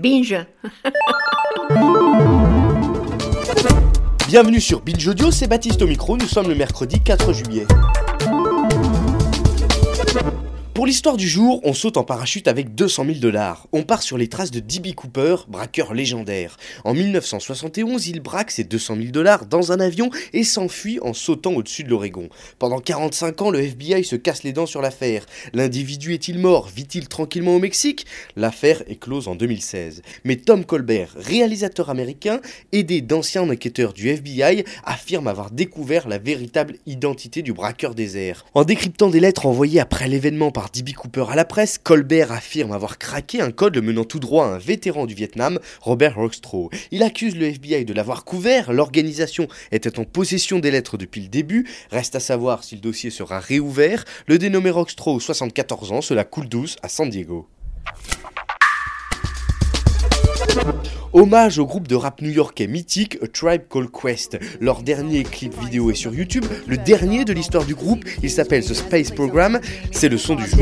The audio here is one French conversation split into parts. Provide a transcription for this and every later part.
Binge. Bienvenue sur Binge Audio, c'est Baptiste au micro, nous sommes le mercredi 4 juillet. Pour l'histoire du jour, on saute en parachute avec 200 000 dollars. On part sur les traces de D.B. Cooper, braqueur légendaire. En 1971, il braque ses 200 000 dollars dans un avion et s'enfuit en sautant au-dessus de l'Oregon. Pendant 45 ans, le FBI se casse les dents sur l'affaire. L'individu est-il mort? Vit-il tranquillement au Mexique? L'affaire est close en 2016. Mais Tom Colbert, réalisateur américain, aidé d'anciens enquêteurs du FBI, affirme avoir découvert la véritable identité du braqueur des airs. En décryptant des lettres envoyées après l'événement par Cooper à la presse, Colbert affirme avoir craqué un code le menant tout droit à un vétéran du Vietnam, Robert Rockstroh. Il accuse le FBI de l'avoir couvert, l'organisation était en possession des lettres depuis le début, reste à savoir si le dossier sera réouvert. Le dénommé Rockstroh, 74 ans, cela coule douce à San Diego. Hommage au groupe de rap new-yorkais mythique A Tribe Called Quest. Leur dernier clip vidéo est sur YouTube, le dernier de l'histoire du groupe, il s'appelle The Space Program, c'est le son du jour.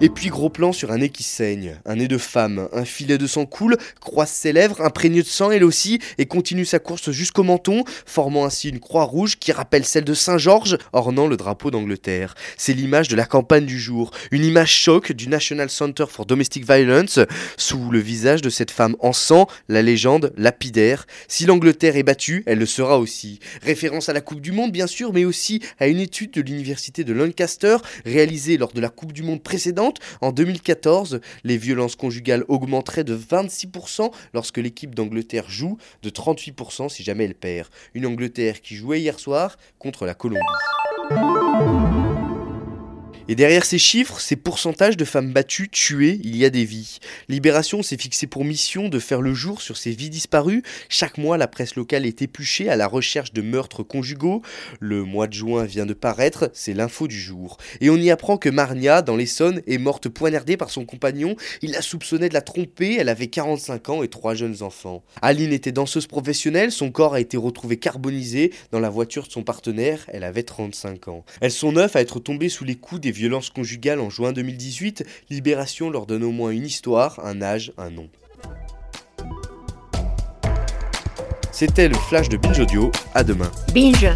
Et puis gros plan sur un nez qui saigne, un nez de femme, un filet de sang coule, croise ses lèvres, imprégné de sang elle aussi, et continue sa course jusqu'au menton, formant ainsi une croix rouge qui rappelle celle de Saint-Georges, ornant le drapeau d'Angleterre. C'est l'image de la campagne du jour, une image choc du National Center for Domestic Violence, sous le visage de cette femme en sang, la légende lapidaire. Si l'Angleterre est battue, elle le sera aussi. Référence à la Coupe du Monde bien sûr, mais aussi à une étude de l'université de Lancaster, réalisée lors de la Coupe du Monde précédente, en 2014, les violences conjugales augmenteraient de 26% lorsque l'équipe d'Angleterre joue, de 38% si jamais elle perd. Une Angleterre qui jouait hier soir contre la Colombie. Et derrière ces chiffres, ces pourcentages de femmes battues, tuées, il y a des vies. Libération s'est fixé pour mission de faire le jour sur ces vies disparues. Chaque mois, la presse locale est épluchée à la recherche de meurtres conjugaux. Le mois de juin vient de paraître, c'est l'info du jour. Et on y apprend que Marnia, dans l'Essonne, est morte poignardée par son compagnon. Il la soupçonnait de la tromper, elle avait 45 ans et trois jeunes enfants. Aline était danseuse professionnelle, son corps a été retrouvé carbonisé dans la voiture de son partenaire, elle avait 35 ans. Elles sont neuf à être tombées sous les coups des violences conjugales en juin 2018, Libération leur donne au moins une histoire, un âge, un nom. C'était le flash de Binge Audio, à demain. Binge.